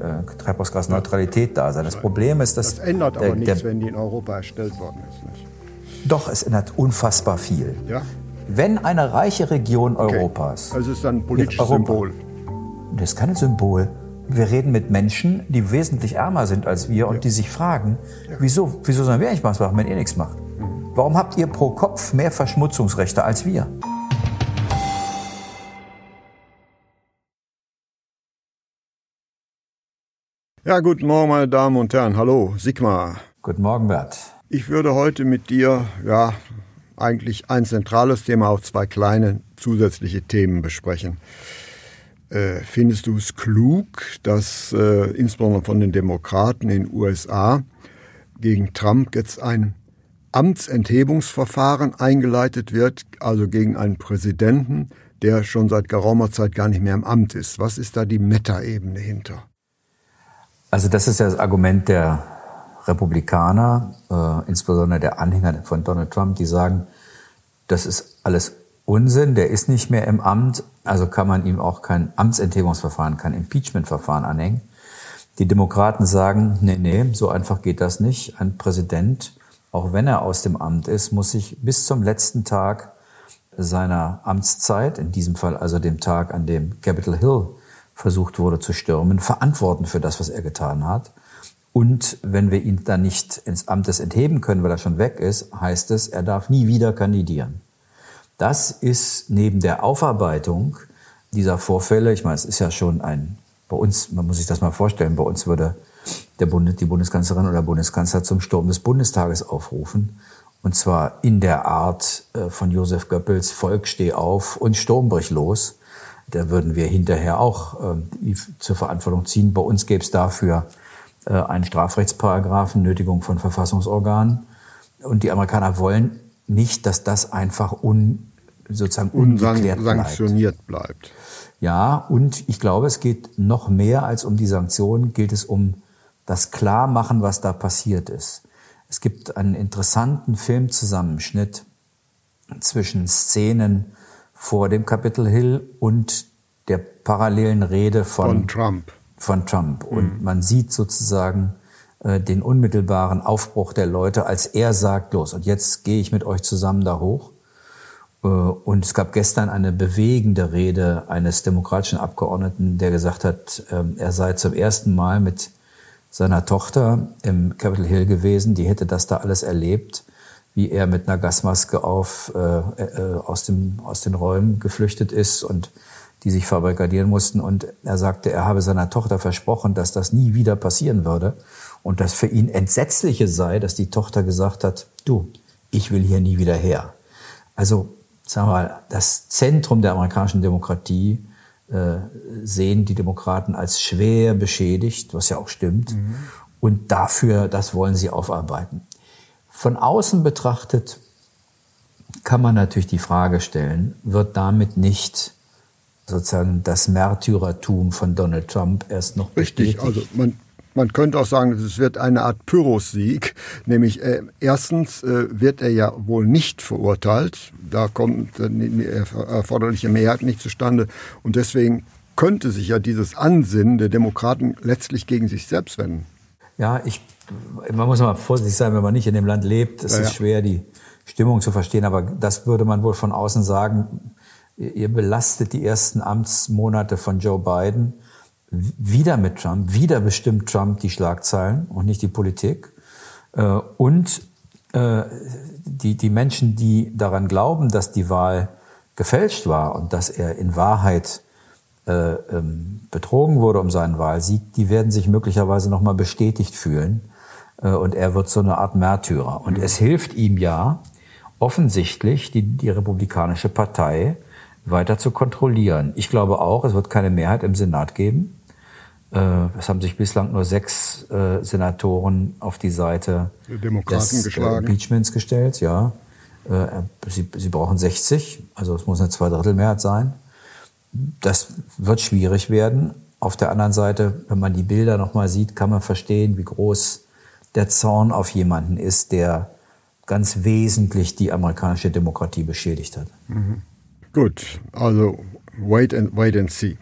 äh, Treibhausgasneutralität da sein. Das Problem ist, dass. Das ändert aber der, nichts, wenn die in Europa erstellt worden ist. Nicht? Doch, es ändert unfassbar viel. Ja? Wenn eine reiche Region Okay. Europas. Also ist ein politisches Europa- Symbol. Das ist kein Symbol. Wir reden mit Menschen, die wesentlich ärmer sind als wir und die sich fragen, wieso, wieso sollen wir eigentlich was machen, wenn ihr nichts macht? Warum habt ihr pro Kopf mehr Verschmutzungsrechte als wir? Ja, guten Morgen, meine Damen und Herren. Hallo, Sigmar. Guten Morgen, Bert. Ich würde heute mit dir, ja, eigentlich ein zentrales Thema, auch zwei kleine zusätzliche Themen besprechen. Äh, findest du es klug, dass äh, insbesondere von den Demokraten in den USA gegen Trump jetzt ein Amtsenthebungsverfahren eingeleitet wird, also gegen einen Präsidenten, der schon seit geraumer Zeit gar nicht mehr im Amt ist? Was ist da die Meta-Ebene hinter? Also das ist ja das Argument der Republikaner, äh, insbesondere der Anhänger von Donald Trump, die sagen, das ist alles Unsinn, der ist nicht mehr im Amt, also kann man ihm auch kein Amtsenthebungsverfahren, kein Impeachmentverfahren anhängen. Die Demokraten sagen, nee, nee, so einfach geht das nicht. Ein Präsident, auch wenn er aus dem Amt ist, muss sich bis zum letzten Tag seiner Amtszeit, in diesem Fall also dem Tag, an dem Capitol Hill versucht wurde zu stürmen, verantworten für das, was er getan hat. Und wenn wir ihn dann nicht ins Amtes entheben können, weil er schon weg ist, heißt es, er darf nie wieder kandidieren. Das ist neben der Aufarbeitung dieser Vorfälle, ich meine, es ist ja schon ein, bei uns, man muss sich das mal vorstellen, bei uns würde der Bund, die Bundeskanzlerin oder Bundeskanzler zum Sturm des Bundestages aufrufen. Und zwar in der Art äh, von Josef Goebbels, Volk steh auf und Sturm brich los. Da würden wir hinterher auch äh, zur Verantwortung ziehen. Bei uns gäbe es dafür äh, einen Strafrechtsparagraphen, Nötigung von Verfassungsorganen. Und die Amerikaner wollen nicht, dass das einfach un, sozusagen ungeklärt bleibt. Unsanktioniert bleibt. Ja, und ich glaube, es geht noch mehr als um die Sanktionen, gilt es um das Klarmachen, was da passiert ist. Es gibt einen interessanten Filmzusammenschnitt zwischen Szenen vor dem Capitol Hill und der parallelen Rede von, Von Trump. von Trump. Und man sieht sozusagen äh, den unmittelbaren Aufbruch der Leute, als er sagt, los, und jetzt gehe ich mit euch zusammen da hoch. Äh, Und es gab gestern eine bewegende Rede eines demokratischen Abgeordneten, der gesagt hat, ähm, er sei zum ersten Mal mit seiner Tochter im Capitol Hill gewesen. Die hätte das da alles erlebt, wie er mit einer Gasmaske auf, äh, äh, aus, dem, aus den Räumen geflüchtet ist und die sich verbarrikadieren mussten. Und er sagte, er habe seiner Tochter versprochen, dass das nie wieder passieren würde. Und das für ihn Entsetzliche sei, dass die Tochter gesagt hat, du, ich will hier nie wieder her. Also, sagen wir mal, das Zentrum der amerikanischen Demokratie äh, sehen die Demokraten als schwer beschädigt, was ja auch stimmt. Und dafür, das wollen sie aufarbeiten. Von außen betrachtet kann man natürlich die Frage stellen, wird damit nicht sozusagen das Märtyrertum von Donald Trump erst noch Richtig, bestätigt? also man, man könnte auch sagen, es wird eine Art Pyrrhus-Sieg. Nämlich äh, erstens äh, wird er ja wohl nicht verurteilt. Da kommt äh, die erforderliche Mehrheit nicht zustande. Und deswegen könnte sich ja dieses Ansinnen der Demokraten letztlich gegen sich selbst wenden. Ja, ich, man muss mal vorsichtig sein, wenn man nicht in dem Land lebt. Es Ja, ist schwer, die Stimmung zu verstehen, aber das würde man wohl von außen sagen. Ihr belastet die ersten Amtsmonate von Joe Biden wieder mit Trump. Wieder bestimmt Trump die Schlagzeilen und nicht die Politik. Äh, Und äh, die, die Menschen, die daran glauben, dass die Wahl gefälscht war und dass er in Wahrheit äh, ähm, betrogen wurde um seinen Wahlsieg, die werden sich möglicherweise nochmal bestätigt fühlen. Äh, und er wird so eine Art Märtyrer. Und es hilft ihm ja offensichtlich, die, die Republikanische Partei weiter zu kontrollieren. Ich glaube auch, es wird keine Mehrheit im Senat geben. Äh, es haben sich bislang nur sechs äh, Senatoren auf die Seite Demokraten des geschlagen. Impeachments gestellt, ja. Sie, sie brauchen 60, also es muss eine Zweidrittelmehrheit sein. Das wird schwierig werden. Auf der anderen Seite, wenn man die Bilder nochmal sieht, kann man verstehen, wie groß der Zorn auf jemanden ist, der ganz wesentlich die amerikanische Demokratie beschädigt hat. Mhm. Gut, also wait and, wait and see.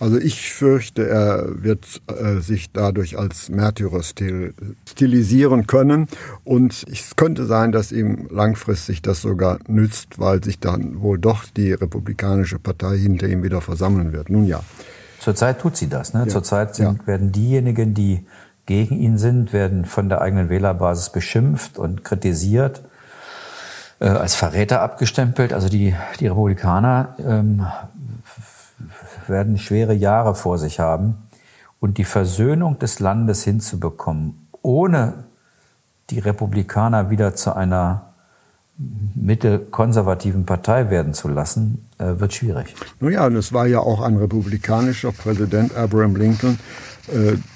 Also ich fürchte, er wird äh, sich dadurch als Märtyrer stil, stilisieren können. Und es könnte sein, dass ihm langfristig das sogar nützt, weil sich dann wohl doch die Republikanische Partei hinter ihm wieder versammeln wird. Nun ja. Zurzeit tut sie das. Ne? Ja. Zurzeit sind, ja. werden diejenigen, die gegen ihn sind, werden von der eigenen Wählerbasis beschimpft und kritisiert, äh, als Verräter abgestempelt. Also die, die Republikaner ähm, werden schwere Jahre vor sich haben. Und die Versöhnung des Landes hinzubekommen, ohne die Republikaner wieder zu einer mittelkonservativen Partei werden zu lassen, äh, wird schwierig. Nun ja, und es war ja auch ein republikanischer Präsident Abraham Lincoln,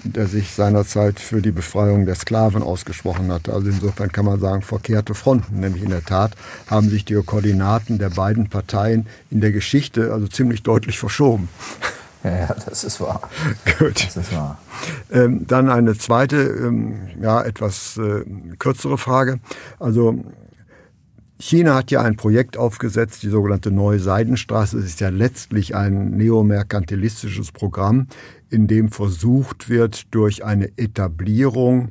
der sich seinerzeit für die Befreiung der Sklaven ausgesprochen hatte. Also insofern kann man sagen, verkehrte Fronten. Nämlich in der Tat haben sich die Koordinaten der beiden Parteien in der Geschichte also ziemlich deutlich verschoben. Ja, ja, das ist wahr. Gut. Das ist wahr. Ähm, dann eine zweite, ähm, ja, etwas äh, kürzere Frage. Also China hat ja ein Projekt aufgesetzt, die sogenannte Neue Seidenstraße. Es ist ja letztlich ein neomerkantilistisches Programm, in dem versucht wird, durch eine Etablierung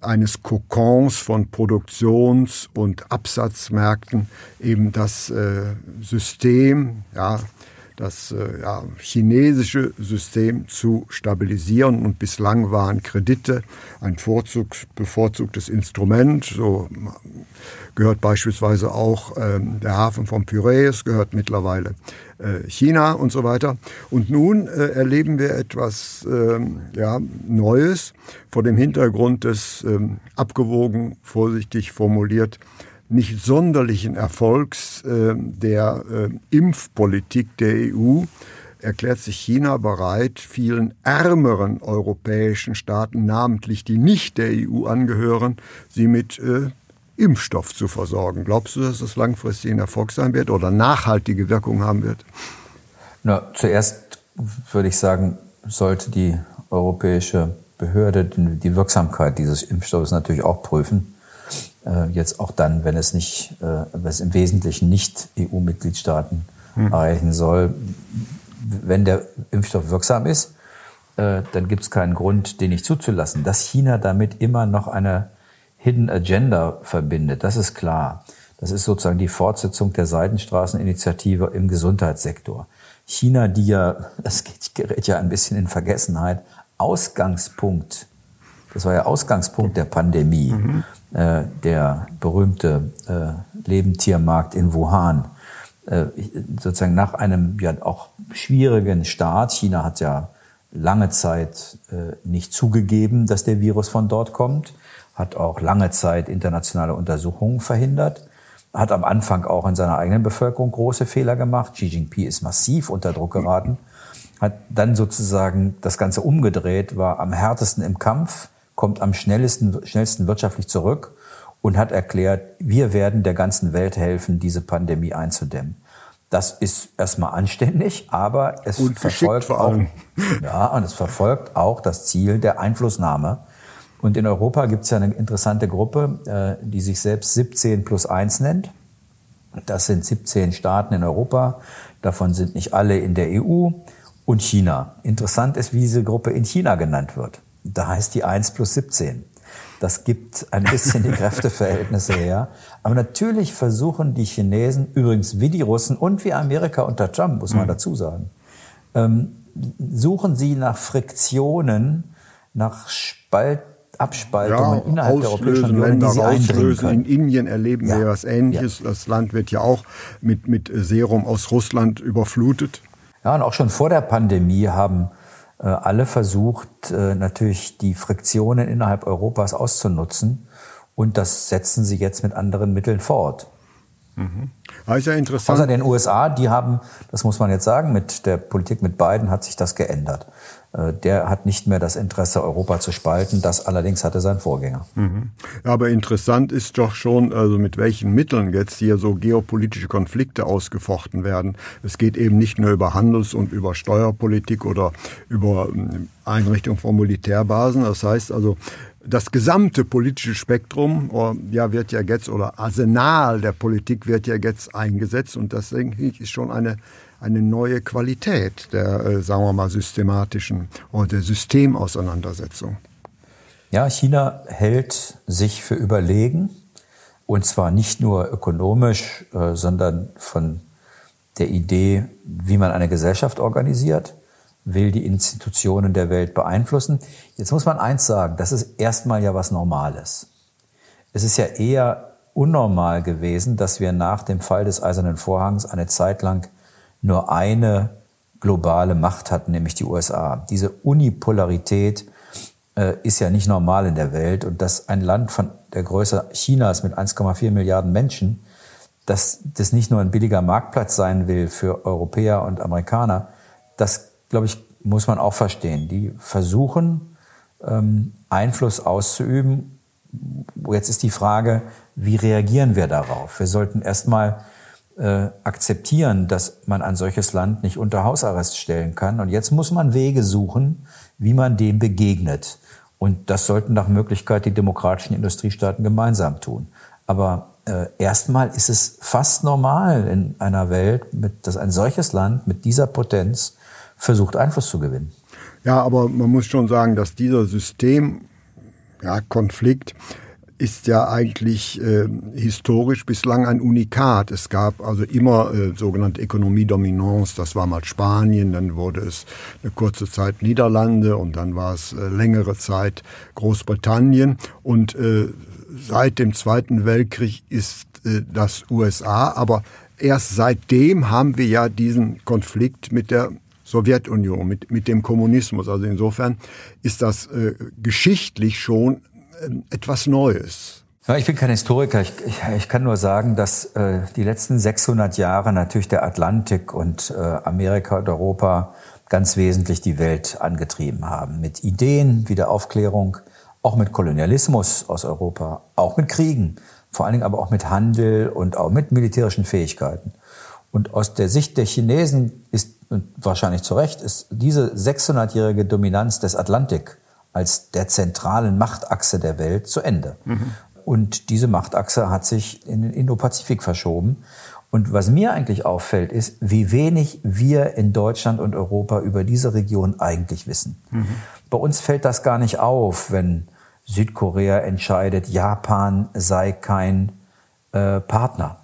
eines Kokons von Produktions- und Absatzmärkten eben das äh, System, ja, das äh, ja, chinesische System zu stabilisieren. Und bislang waren Kredite ein Vorzug, bevorzugtes Instrument. So gehört beispielsweise auch ähm, der Hafen von Piraeus, gehört mittlerweile China und so weiter. Und nun äh, erleben wir etwas ähm, ja, Neues vor dem Hintergrund des ähm, abgewogen, vorsichtig formuliert, nicht sonderlichen Erfolgs äh, der äh, Impfpolitik der EU erklärt sich China bereit, vielen ärmeren europäischen Staaten, namentlich die nicht der EU angehören, sie mit äh, Impfstoff zu versorgen. Glaubst du, dass das langfristig ein Erfolg sein wird oder nachhaltige Wirkung haben wird? Na, zuerst würde ich sagen, sollte die europäische Behörde die Wirksamkeit dieses Impfstoffes natürlich auch prüfen. Äh, jetzt auch dann, wenn es nicht, äh, wenn es im Wesentlichen nicht EU-Mitgliedstaaten hm. erreichen soll. Wenn der Impfstoff wirksam ist, äh, dann gibt es keinen Grund, den nicht zuzulassen. Dass China damit immer noch eine Hidden Agenda verbindet, das ist klar. Das ist sozusagen die Fortsetzung der Seidenstraßeninitiative im Gesundheitssektor. China, die ja, das gerät ja ein bisschen in Vergessenheit, Ausgangspunkt, das war ja Ausgangspunkt der Pandemie, mhm. äh, der berühmte äh, Lebendtiermarkt in Wuhan. Äh, sozusagen nach einem ja auch schwierigen Start, China hat ja lange Zeit äh, nicht zugegeben, dass der Virus von dort kommt, hat auch lange Zeit internationale Untersuchungen verhindert, hat am Anfang auch in seiner eigenen Bevölkerung große Fehler gemacht. Xi Jinping ist massiv unter Druck geraten, hat dann sozusagen das Ganze umgedreht, war am härtesten im Kampf, kommt am schnellsten, schnellsten wirtschaftlich zurück und hat erklärt, wir werden der ganzen Welt helfen, diese Pandemie einzudämmen. Das ist erstmal anständig, aber es verfolgt auch, ja, und es verfolgt auch das Ziel der Einflussnahme und in Europa gibt es ja eine interessante Gruppe, äh, die sich selbst 17 plus 1 nennt. Das sind 17 Staaten in Europa. Davon sind nicht alle in der EU und China. Interessant ist, wie diese Gruppe in China genannt wird. Da heißt die 1 plus 17. Das gibt ein bisschen die Kräfteverhältnisse her. Aber natürlich versuchen die Chinesen, übrigens wie die Russen und wie Amerika unter Trump, muss man mhm. dazu sagen, ähm, suchen sie nach Friktionen, nach Spalt Abspaltungen ja, innerhalb der Europäischen Union, Länder die sie können. In Indien erleben ja. wir was Ähnliches. Ja. Das Land wird ja auch mit, mit Serum aus Russland überflutet. Ja, und auch schon vor der Pandemie haben äh, alle versucht, äh, natürlich die Friktionen innerhalb Europas auszunutzen. Und das setzen sie jetzt mit anderen Mitteln fort. Mhm. Das ist ja interessant. Außer den USA, die haben, das muss man jetzt sagen, mit der Politik mit Biden hat sich das geändert. Äh, der hat nicht mehr das Interesse, Europa zu spalten. Das allerdings hatte sein Vorgänger. Mhm. Aber interessant ist doch schon, also mit welchen Mitteln jetzt hier so geopolitische Konflikte ausgefochten werden. Es geht eben nicht nur über Handels- und über Steuerpolitik oder über ähm, Einrichtung von Militärbasen. Das heißt also, das gesamte politische Spektrum oh, ja, wird ja jetzt, oder Arsenal der Politik wird ja jetzt eingesetzt. Und das, denke ich, ist schon eine eine neue Qualität der, äh, sagen wir mal, systematischen oder der Systemauseinandersetzung. Ja, China hält sich für überlegen, und zwar nicht nur ökonomisch, äh, sondern von der Idee, wie man eine Gesellschaft organisiert, will die Institutionen der Welt beeinflussen. Jetzt muss man eins sagen, das ist erstmal ja was Normales. Es ist ja eher unnormal gewesen, dass wir nach dem Fall des Eisernen Vorhangs eine Zeit lang nur eine globale Macht hatten, nämlich die USA. Diese Unipolarität äh, ist ja nicht normal in der Welt und dass ein Land von der Größe Chinas mit 1,4 Milliarden Menschen, dass das nicht nur ein billiger Marktplatz sein will für Europäer und Amerikaner, das, glaube ich, muss man auch verstehen. Die versuchen, ähm, Einfluss auszuüben. Jetzt ist die Frage, wie reagieren wir darauf? Wir sollten erstmal äh, akzeptieren, dass man ein solches Land nicht unter Hausarrest stellen kann. Und jetzt muss man Wege suchen, wie man dem begegnet. Und das sollten nach Möglichkeit die demokratischen Industriestaaten gemeinsam tun. Aber äh, erstmal ist es fast normal in einer Welt, mit, dass ein solches Land mit dieser Potenz versucht, Einfluss zu gewinnen. Ja, aber man muss schon sagen, dass dieser Systemkonflikt ja, ist ja eigentlich äh, historisch bislang ein Unikat. Es gab also immer äh, sogenannte Ökonomie-Dominance. Das war mal Spanien, dann wurde es eine kurze Zeit Niederlande und dann war es äh, längere Zeit Großbritannien. Und äh, seit dem Zweiten Weltkrieg ist äh, das USA. Aber erst seitdem haben wir ja diesen Konflikt mit der Sowjetunion, mit, mit dem Kommunismus. Also insofern ist das äh, geschichtlich schon ähm, etwas Neues. Ja, ich bin kein Historiker. Ich, ich, ich kann nur sagen, dass äh, die letzten 600 Jahre natürlich der Atlantik und äh, Amerika und Europa ganz wesentlich die Welt angetrieben haben. Mit Ideen wie der Aufklärung, auch mit Kolonialismus aus Europa, auch mit Kriegen, vor allen Dingen aber auch mit Handel und auch mit militärischen Fähigkeiten. Und aus der Sicht der Chinesen ist, und wahrscheinlich zu Recht, ist diese 600-jährige Dominanz des Atlantik als der zentralen Machtachse der Welt zu Ende. Mhm. Und diese Machtachse hat sich in den Indo-Pazifik verschoben. Und was mir eigentlich auffällt, ist, wie wenig wir in Deutschland und Europa über diese Region eigentlich wissen. Mhm. Bei uns fällt das gar nicht auf, wenn Südkorea entscheidet, Japan sei kein äh, Partner,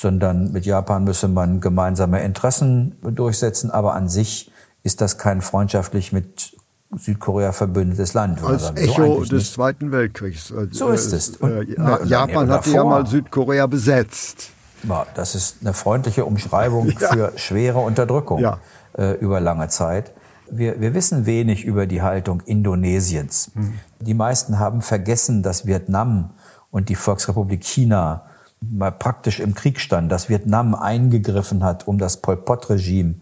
sondern mit Japan müsse man gemeinsame Interessen durchsetzen, aber an sich ist das kein freundschaftlich mit Südkorea verbündetes Land. Als sagen. Echo so des nicht. Zweiten Weltkriegs. So ist es. Und, äh, Japan hatte ja mal Südkorea besetzt. Ja, das ist eine freundliche Umschreibung ja. für schwere Unterdrückung ja. äh, über lange Zeit. Wir, wir wissen wenig über die Haltung Indonesiens. Hm. Die meisten haben vergessen, dass Vietnam und die Volksrepublik China mal praktisch im Krieg standen, dass Vietnam eingegriffen hat, um das Pol Pot-Regime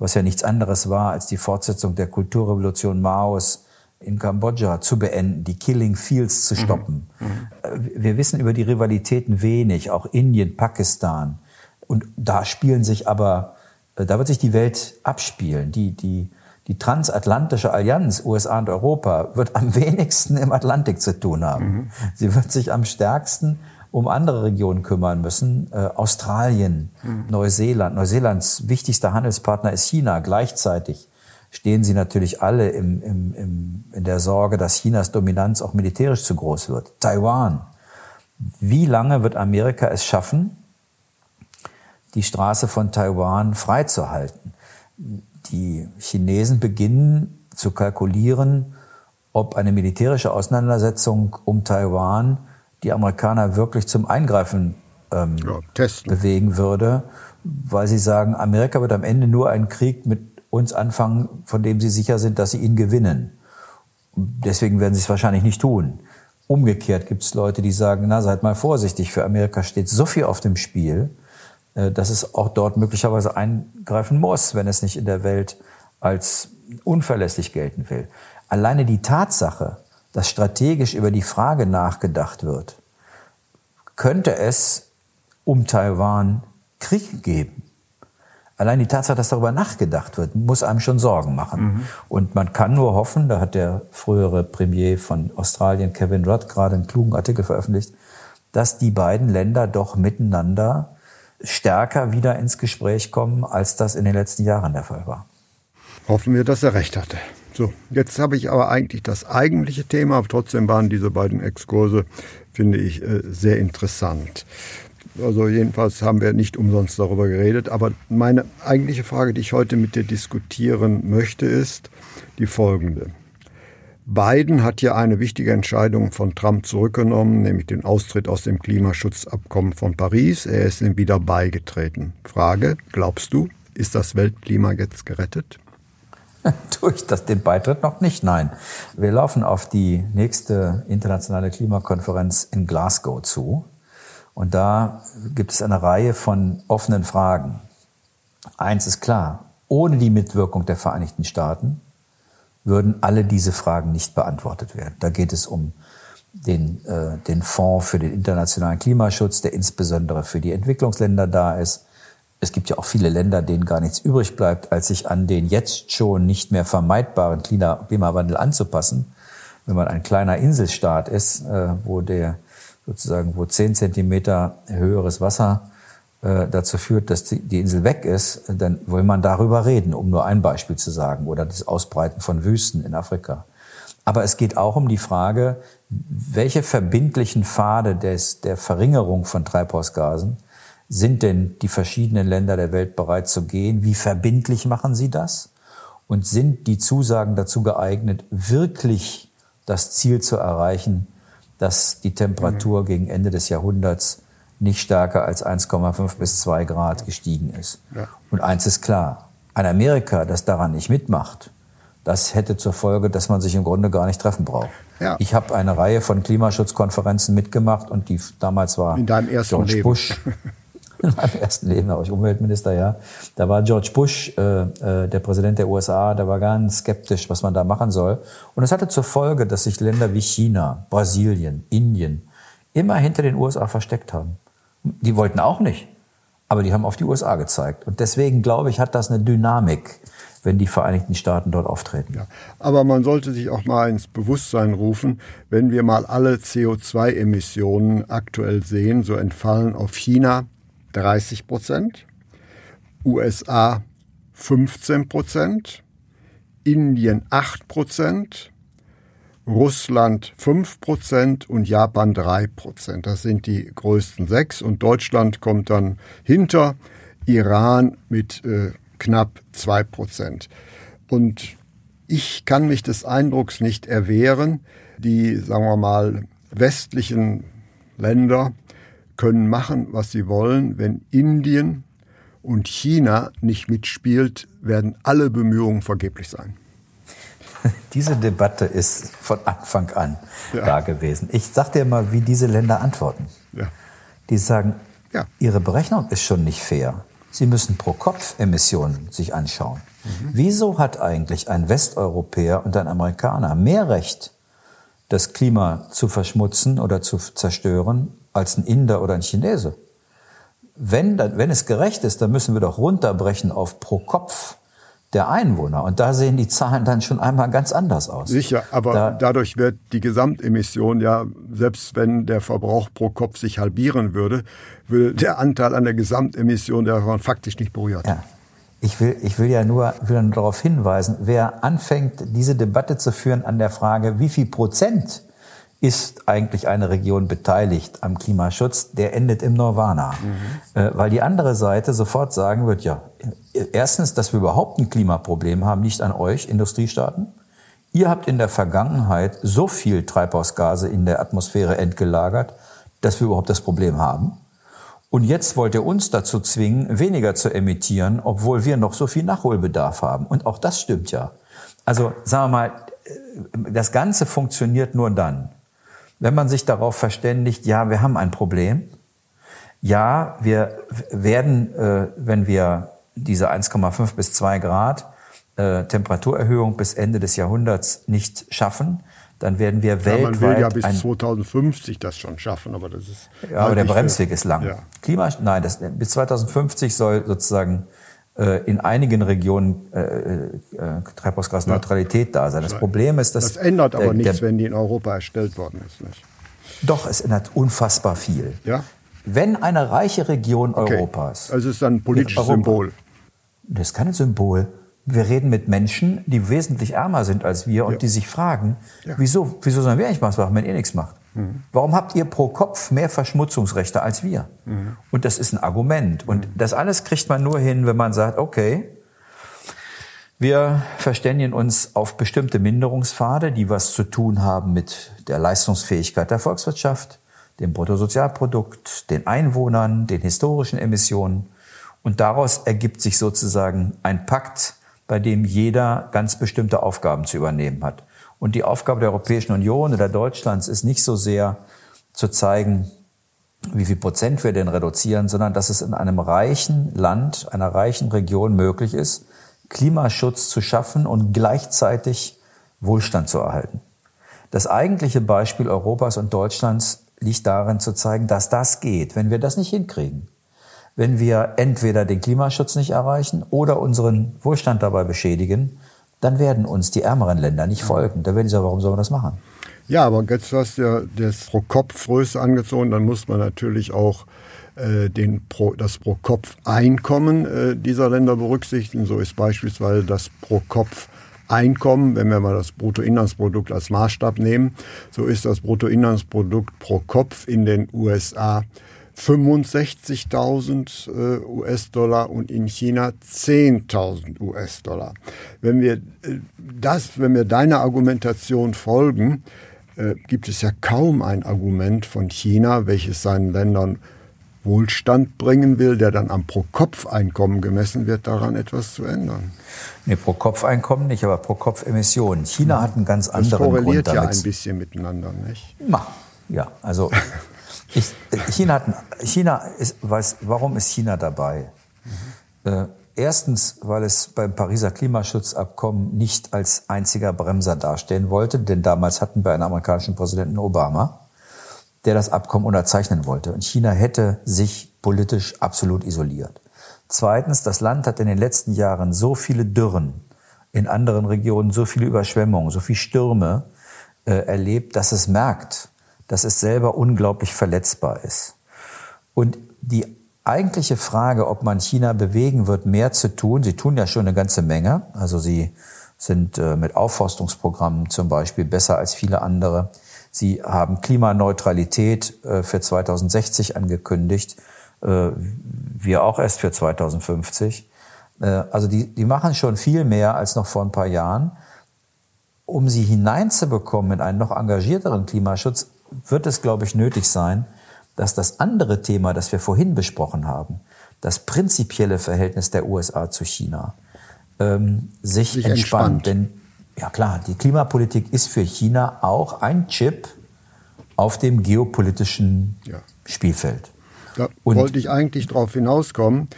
was ja nichts anderes war als die Fortsetzung der Kulturrevolution Maos in Kambodscha zu beenden, die Killing Fields zu mhm. stoppen. Mhm. Wir wissen über die Rivalitäten wenig, auch Indien, Pakistan. Und da spielen sich aber, äh, da wird sich die Welt abspielen. Die, die, die transatlantische Allianz USA und Europa wird am wenigsten im Atlantik zu tun haben. Mhm. Sie wird sich am stärksten um andere Regionen kümmern müssen. Äh, Australien, mhm. Neuseeland. Neuseelands wichtigster Handelspartner ist China. Gleichzeitig stehen sie natürlich alle im, im, im, in der Sorge, dass Chinas Dominanz auch militärisch zu groß wird. Taiwan. Wie lange wird Amerika es schaffen, die Straße von Taiwan freizuhalten? Die Chinesen beginnen zu kalkulieren, ob eine militärische Auseinandersetzung um Taiwan die Amerikaner wirklich zum Eingreifen ähm, ja, bewegen würde, weil sie sagen, Amerika wird am Ende nur einen Krieg mit uns anfangen, von dem sie sicher sind, dass sie ihn gewinnen. Deswegen werden sie es wahrscheinlich nicht tun. Umgekehrt gibt es Leute, die sagen, na, seid mal vorsichtig, für Amerika steht so viel auf dem Spiel, äh, dass es auch dort möglicherweise eingreifen muss, wenn es nicht in der Welt als unverlässlich gelten will. Alleine die Tatsache, dass strategisch über die Frage nachgedacht wird, könnte es um Taiwan Krieg geben. Allein die Tatsache, dass darüber nachgedacht wird, muss einem schon Sorgen machen. Mhm. Und man kann nur hoffen, da hat der frühere Premier von Australien, Kevin Rudd, gerade einen klugen Artikel veröffentlicht, dass die beiden Länder doch miteinander stärker wieder ins Gespräch kommen, als das in den letzten Jahren der Fall war. Hoffen wir, dass er recht hatte. So, jetzt habe ich aber eigentlich das eigentliche Thema, aber trotzdem waren diese beiden Exkurse, finde ich, äh, sehr interessant. Also jedenfalls haben wir nicht umsonst darüber geredet. Aber meine eigentliche Frage, die ich heute mit dir diskutieren möchte, ist die folgende. Biden hat ja eine wichtige Entscheidung von Trump zurückgenommen, nämlich den Austritt aus dem Klimaschutzabkommen von Paris. Er ist ihm wieder beigetreten. Frage, glaubst du, ist das Weltklima jetzt gerettet? Durch das, den Beitritt noch nicht, nein. Wir laufen auf die nächste internationale Klimakonferenz in Glasgow zu. Und da gibt es eine Reihe von offenen Fragen. Eins ist klar, ohne die Mitwirkung der Vereinigten Staaten würden alle diese Fragen nicht beantwortet werden. Da geht es um den, äh, den Fonds für den internationalen Klimaschutz, der insbesondere für die Entwicklungsländer da ist. Es gibt ja auch viele Länder, denen gar nichts übrig bleibt, als sich an den jetzt schon nicht mehr vermeidbaren Klimawandel anzupassen. Wenn man ein kleiner Inselstaat ist, äh, wo der sozusagen, wo zehn Zentimeter höheres Wasser äh, dazu führt, dass die, Insel weg ist, dann will man darüber reden, um nur ein Beispiel zu sagen, oder das Ausbreiten von Wüsten in Afrika. Aber es geht auch um die Frage, welche verbindlichen Pfade des, der Verringerung von Treibhausgasen sind denn die verschiedenen Länder der Welt bereit zu gehen? Wie verbindlich machen sie das? Und sind die Zusagen dazu geeignet, wirklich das Ziel zu erreichen, dass die Temperatur mhm. gegen Ende des Jahrhunderts nicht stärker als 1,5 bis 2 Grad gestiegen ist. Ja. Und eins ist klar, ein Amerika, das daran nicht mitmacht, das hätte zur Folge, dass man sich im Grunde gar nicht treffen braucht. Ja. Ich habe eine Reihe von Klimaschutzkonferenzen mitgemacht und die damals war George Leben. Bush. in meinem ersten Leben, da war ich Umweltminister, ja. Da war George Bush, äh, äh, der Präsident der USA, der war ganz skeptisch, was man da machen soll. Und es hatte zur Folge, dass sich Länder wie China, Brasilien, Indien immer hinter den USA versteckt haben. Die wollten auch nicht, aber die haben auf die USA gezeigt. Und deswegen, glaube ich, hat das eine Dynamik, wenn die Vereinigten Staaten dort auftreten. Ja, aber man sollte sich auch mal ins Bewusstsein rufen, wenn wir mal alle CO2-Emissionen aktuell sehen, so entfallen auf China 30 Prozent, USA 15 Prozent, Indien 8 Prozent, Russland 5 Prozent und Japan 3 Prozent. Das sind die größten sechs und Deutschland kommt dann hinter Iran mit äh, knapp 2 Prozent. Und ich kann mich des Eindrucks nicht erwehren, die, sagen wir mal, westlichen Länder können machen, was sie wollen. Wenn Indien und China nicht mitspielt, werden alle Bemühungen vergeblich sein. Diese Debatte ist von Anfang an ja. da gewesen. Ich sag dir mal, wie diese Länder antworten. Ja. Die sagen, ja. ihre Berechnung ist schon nicht fair. Sie müssen pro Kopf Emissionen sich anschauen. Mhm. Wieso hat eigentlich ein Westeuropäer und ein Amerikaner mehr Recht, das Klima zu verschmutzen oder zu zerstören, als ein Inder oder ein Chinese. Wenn, wenn es gerecht ist, dann müssen wir doch runterbrechen auf pro Kopf der Einwohner. Und da sehen die Zahlen dann schon einmal ganz anders aus. Sicher, aber da, dadurch wird die Gesamtemission ja, selbst wenn der Verbrauch pro Kopf sich halbieren würde, würde der Anteil an der Gesamtemission davon faktisch nicht berührt. Ja. Ich will, ich will ja nur, will nur darauf hinweisen, wer anfängt, diese Debatte zu führen an der Frage, wie viel Prozent ist eigentlich eine Region beteiligt am Klimaschutz, der endet im Nirvana. Mhm. Äh, weil die andere Seite sofort sagen wird, ja, erstens, dass wir überhaupt ein Klimaproblem haben, nicht an euch, Industriestaaten. Ihr habt in der Vergangenheit so viel Treibhausgase in der Atmosphäre entgelagert, dass wir überhaupt das Problem haben. Und jetzt wollt ihr uns dazu zwingen, weniger zu emittieren, obwohl wir noch so viel Nachholbedarf haben. Und auch das stimmt ja. Also sagen wir mal, äh, das Ganze funktioniert nur dann, wenn man sich darauf verständigt, ja, wir haben ein Problem, ja, wir werden, äh, wenn wir diese 1,5 bis 2 Grad äh, Temperaturerhöhung bis Ende des Jahrhunderts nicht schaffen, dann werden wir ja, weltweit. Man will ja bis 2050 das schon schaffen, aber das ist. Ja, aber der Bremsweg ist lang. Ja. Klima, nein, das, bis 2050 soll sozusagen äh, in einigen Regionen äh, äh, Treibhausgasneutralität ja. da sein. Das Problem ist, dass. Das ändert aber der, nichts, der, wenn die in Europa erstellt worden ist. Nicht? Doch, es ändert unfassbar viel. Ja? Wenn eine reiche Region okay. Europas. Also es ist ein politisches Europa, Symbol. Das ist kein Symbol. Wir reden mit Menschen, die wesentlich ärmer sind als wir und ja. die sich fragen, wieso, wieso sollen wir eigentlich was machen, wenn ihr nichts macht? Warum habt ihr pro Kopf mehr Verschmutzungsrechte als wir? Mhm. Und das ist ein Argument. Und das alles kriegt man nur hin, wenn man sagt, okay, wir verständigen uns auf bestimmte Minderungspfade, die was zu tun haben mit der Leistungsfähigkeit der Volkswirtschaft, dem Bruttosozialprodukt, den Einwohnern, den historischen Emissionen. Und daraus ergibt sich sozusagen ein Pakt, bei dem jeder ganz bestimmte Aufgaben zu übernehmen hat. Und die Aufgabe der Europäischen Union oder Deutschlands ist nicht so sehr zu zeigen, wie viel Prozent wir denn reduzieren, sondern dass es in einem reichen Land, einer reichen Region möglich ist, Klimaschutz zu schaffen und gleichzeitig Wohlstand zu erhalten. Das eigentliche Beispiel Europas und Deutschlands liegt darin zu zeigen, dass das geht. Wenn wir das nicht hinkriegen, wenn wir entweder den Klimaschutz nicht erreichen oder unseren Wohlstand dabei beschädigen, dann werden uns die ärmeren Länder nicht folgen. Da werden sie sagen, warum sollen wir das machen? Ja, aber jetzt hast du ja das Pro-Kopf-Größe angezogen, dann muss man natürlich auch äh, den Pro, das Pro-Kopf-Einkommen äh, dieser Länder berücksichtigen. So ist beispielsweise das Pro-Kopf-Einkommen, wenn wir mal das Bruttoinlandsprodukt als Maßstab nehmen, so ist das Bruttoinlandsprodukt pro Kopf in den USA 65.000 äh, US-Dollar und in China 10.000 US-Dollar. Wenn wir äh, das, wenn wir deiner Argumentation folgen, äh, gibt es ja kaum ein Argument von China, welches seinen Ländern Wohlstand bringen will, der dann am Pro-Kopf-Einkommen gemessen wird, daran etwas zu ändern. Nee, Pro-Kopf-Einkommen nicht, aber Pro-Kopf-Emissionen. China hat einen ganz anderen Grund. Das korreliert ja ein bisschen miteinander, nicht? Ja, also Ich, China, hat, China ist, weiß, warum ist China dabei? Mhm. Äh, erstens, weil es beim Pariser Klimaschutzabkommen nicht als einziger Bremser dastehen wollte, denn damals hatten wir einen amerikanischen Präsidenten Obama, der das Abkommen unterzeichnen wollte. Und China hätte sich politisch absolut isoliert. Zweitens, das Land hat in den letzten Jahren so viele Dürren, in anderen Regionen so viele Überschwemmungen, so viele Stürme äh, erlebt, dass es merkt, dass es selber unglaublich verletzbar ist. Und die eigentliche Frage, ob man China bewegen wird, mehr zu tun, sie tun ja schon eine ganze Menge, also sie sind äh, mit Aufforstungsprogrammen zum Beispiel besser als viele andere. Sie haben Klimaneutralität äh, für 2060 angekündigt, äh, wir auch erst für 2050. Also die, die machen schon viel mehr als noch vor ein paar Jahren. Um sie hineinzubekommen in einen noch engagierteren Klimaschutz, wird es, glaube ich, nötig sein, dass das andere Thema, das wir vorhin besprochen haben, das prinzipielle Verhältnis der USA zu China, ähm, sich, sich entspannt. entspannt. Denn ja klar, die Klimapolitik ist für China auch ein Chip auf dem geopolitischen ja. Spielfeld. Da Und wollte ich eigentlich darauf hinauskommen,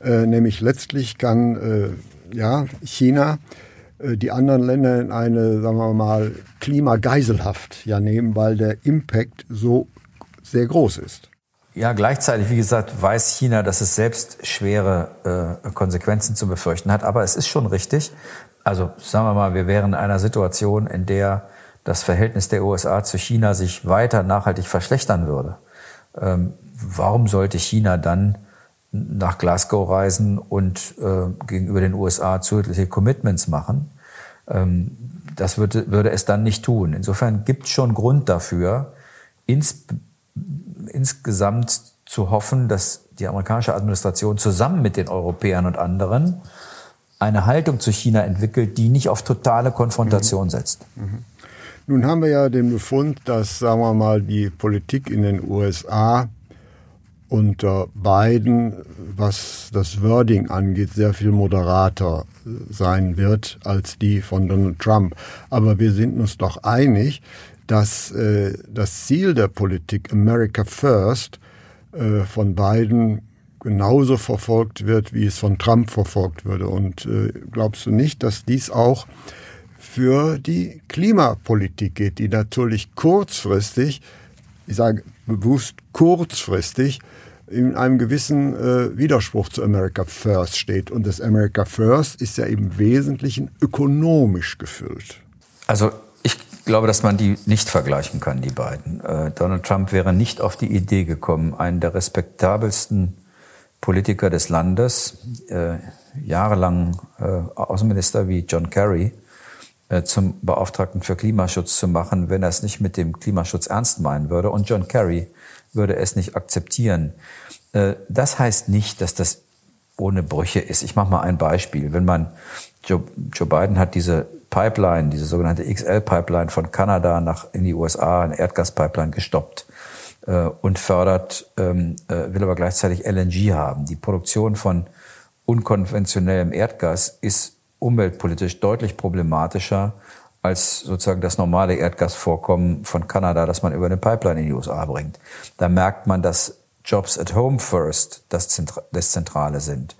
äh, nämlich letztlich kann äh, ja China die anderen Länder in eine, sagen wir mal, Klimageiselhaft ja nehmen, weil der Impact so sehr groß ist. Ja, gleichzeitig, wie gesagt, weiß China, dass es selbst schwere äh, Konsequenzen zu befürchten hat. Aber es ist schon richtig. Also sagen wir mal, wir wären in einer Situation, in der das Verhältnis der USA zu China sich weiter nachhaltig verschlechtern würde. Ähm, warum sollte China dann nach Glasgow reisen und äh, gegenüber den USA zusätzliche Commitments machen. Ähm, das würde, würde es dann nicht tun. Insofern gibt es schon Grund dafür, ins, insgesamt zu hoffen, dass die amerikanische Administration zusammen mit den Europäern und anderen eine Haltung zu China entwickelt, die nicht auf totale Konfrontation mhm. setzt. Mhm. Nun haben wir ja den Befund, dass, sagen wir mal, die Politik in den USA unter Biden, was das Wording angeht, sehr viel moderater sein wird als die von Donald Trump. Aber wir sind uns doch einig, dass äh, das Ziel der Politik America First äh, von Biden genauso verfolgt wird, wie es von Trump verfolgt würde. Und äh, glaubst du nicht, dass dies auch für die Klimapolitik geht, die natürlich kurzfristig, ich sage bewusst kurzfristig, in einem gewissen äh, Widerspruch zu America First steht. Und das America First ist ja im Wesentlichen ökonomisch gefüllt. Also ich glaube, dass man die nicht vergleichen kann, die beiden. Äh, Donald Trump wäre nicht auf die Idee gekommen, einen der respektabelsten Politiker des Landes, äh, jahrelang äh, Außenminister wie John Kerry, äh, zum Beauftragten für Klimaschutz zu machen, wenn er es nicht mit dem Klimaschutz ernst meinen würde. Und John Kerry würde es nicht akzeptieren. Äh, das heißt nicht, dass das ohne Brüche ist. Ich mache mal ein Beispiel. Wenn man, Joe, Joe Biden hat diese Pipeline, diese sogenannte XL-Pipeline von Kanada nach in die USA, eine Erdgaspipeline gestoppt äh, und fördert, ähm, äh, will aber gleichzeitig LNG haben. Die Produktion von unkonventionellem Erdgas ist umweltpolitisch deutlich problematischer als sozusagen das normale Erdgasvorkommen von Kanada, das man über eine Pipeline in die USA bringt. Da merkt man, dass Jobs at Home First das, Zentra das Zentrale sind.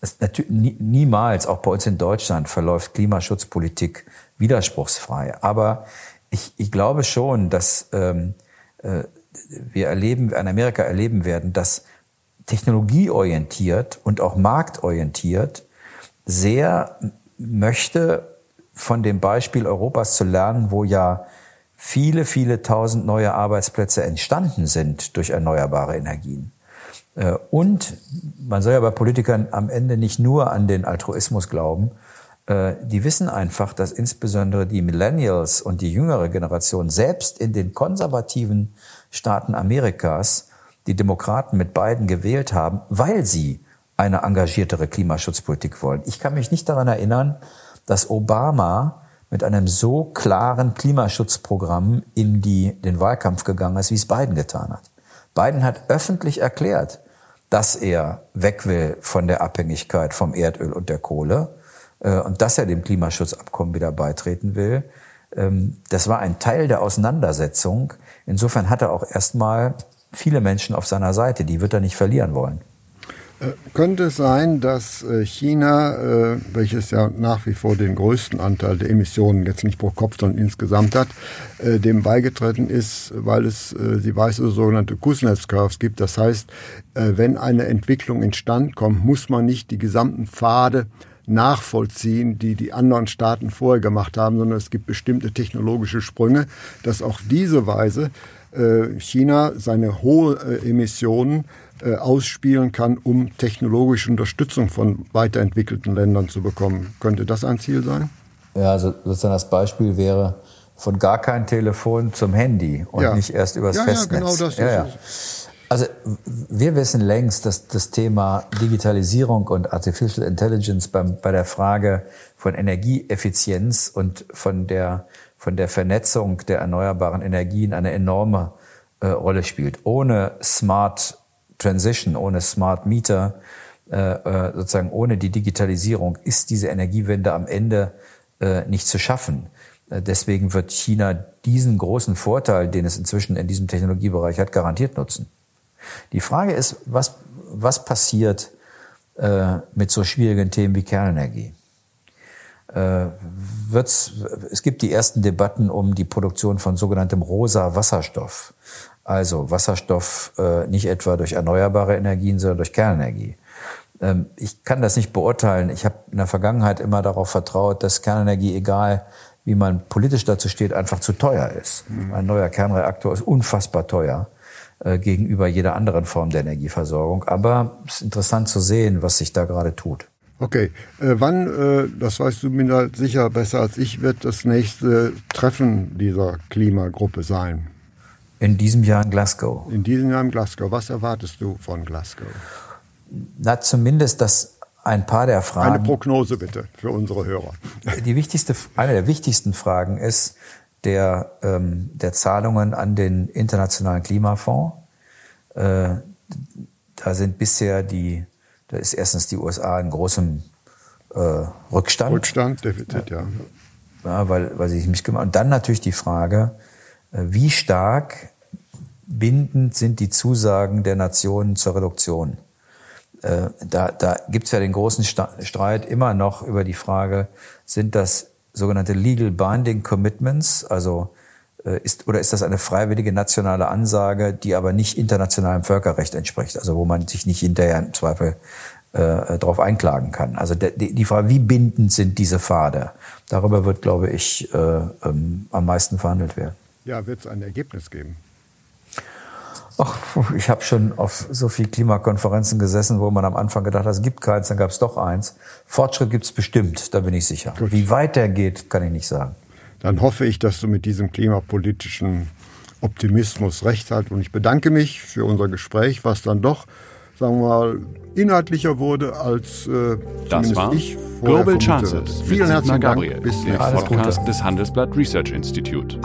Das niemals, auch bei uns in Deutschland, verläuft Klimaschutzpolitik widerspruchsfrei. Aber ich, ich glaube schon, dass ähm, äh, wir erleben, in Amerika erleben werden, dass technologieorientiert und auch marktorientiert sehr möchte, von dem Beispiel Europas zu lernen, wo ja viele, viele tausend neue Arbeitsplätze entstanden sind durch erneuerbare Energien. Äh, und man soll ja bei Politikern am Ende nicht nur an den Altruismus glauben, äh, die wissen einfach, dass insbesondere die Millennials und die jüngere Generation selbst in den konservativen Staaten Amerikas die Demokraten mit beiden gewählt haben, weil sie eine engagiertere Klimaschutzpolitik wollen. Ich kann mich nicht daran erinnern, dass Obama mit einem so klaren Klimaschutzprogramm in die, den Wahlkampf gegangen ist, wie es Biden getan hat. Biden hat öffentlich erklärt, dass er weg will von der Abhängigkeit vom Erdöl und der Kohle äh, und dass er dem Klimaschutzabkommen wieder beitreten will. Ähm, das war ein Teil der Auseinandersetzung. Insofern hat er auch erstmal viele Menschen auf seiner Seite, die wird er nicht verlieren wollen. Äh, könnte es sein, dass äh, China, äh, welches ja nach wie vor den größten Anteil der Emissionen jetzt nicht pro Kopf, sondern insgesamt hat, dem beigetreten ist, weil es die weiße sogenannte Kuznets-Curves gibt. Das heißt, wenn eine Entwicklung instand kommt, muss man nicht die gesamten Pfade nachvollziehen, die die anderen Staaten vorher gemacht haben, sondern es gibt bestimmte technologische Sprünge, dass auf diese Weise China seine hohe Emissionen äh, ausspielen kann, um technologische Unterstützung von weiterentwickelten Ländern zu bekommen. Könnte das ein Ziel sein? Ja, also sozusagen das Beispiel wäre von gar kein Telefon zum Handy und ja. nicht erst übers ja, Festnetz. Ja, genau das ja, ja. Also wir wissen längst, dass das Thema Digitalisierung und Artificial Intelligence beim, bei der Frage von Energieeffizienz und von der, von der Vernetzung der erneuerbaren Energien eine enorme äh, Rolle spielt. Ohne Smart Transition, ohne Smart Meter, äh, äh, sozusagen ohne die Digitalisierung ist diese Energiewende am Ende äh, nicht zu schaffen. Äh, deswegen wird China diesen großen Vorteil, den es inzwischen in diesem Technologiebereich hat, garantiert nutzen. Die Frage ist, was, was passiert mit so schwierigen Themen wie Kernenergie? Wird's, es gibt die ersten Debatten um die Produktion von sogenanntem rosa Wasserstoff. Also Wasserstoff äh, nicht etwa durch erneuerbare Energien, sondern durch Kernenergie. Ähm, ich kann das nicht beurteilen. Ich habe in der Vergangenheit immer darauf vertraut, dass Kernenergie, egal wie man politisch dazu steht, einfach zu teuer ist. Mhm. Ein neuer Kernreaktor ist unfassbar teuer äh, gegenüber jeder anderen Form der Energieversorgung. Aber es ist interessant zu sehen, was sich da gerade tut. Okay, äh, wann, äh, das weißt du mir sicher besser als ich, wird das nächste Treffen dieser Klimagruppe sein? In diesem Jahr in Glasgow. In diesem Jahr in Glasgow. Was erwartest du von Glasgow? Na, zumindest, dass ein paar der Fragen. Eine Prognose bitte für unsere Hörer. Die wichtigste, eine der wichtigsten Fragen ist der, ähm, der Zahlungen an den Internationalen Klimafonds. Äh, da sind bisher die, da ist erstens die USA in großem äh, Rückstand. Rückstand, Defizit, ja. ja. weil, weil sie sich nicht gemacht Und dann natürlich die Frage, Äh, wie stark bindend sind die Zusagen der Nationen zur Reduktion? Äh, da da gibt es ja den großen Streit immer noch über die Frage, sind das sogenannte Legal Binding Commitments, also ist, oder ist das eine freiwillige nationale Ansage, die aber nicht internationalem Völkerrecht entspricht, also wo man sich nicht hinterher im Zweifel äh, darauf einklagen kann. Also die, die Frage, wie bindend sind diese Pfade, darüber wird, glaube ich, äh, ähm, am meisten verhandelt werden. Ja, wird es ein Ergebnis geben? Ach, ich habe schon auf so viel Klimakonferenzen gesessen, wo man am Anfang gedacht hat, es gibt keins, dann gab es doch eins. Fortschritt gibt es bestimmt, da bin ich sicher. Gut. Wie weit der geht, kann ich nicht sagen. Dann hoffe ich, dass du mit diesem klimapolitischen Optimismus recht hast. Und ich bedanke mich für unser Gespräch, was dann doch, sagen wir mal, inhaltlicher wurde, als äh, das war ich Global Chances. Vielen herzlichen Dank. Bis der Podcast des Handelsblatt Research Institute.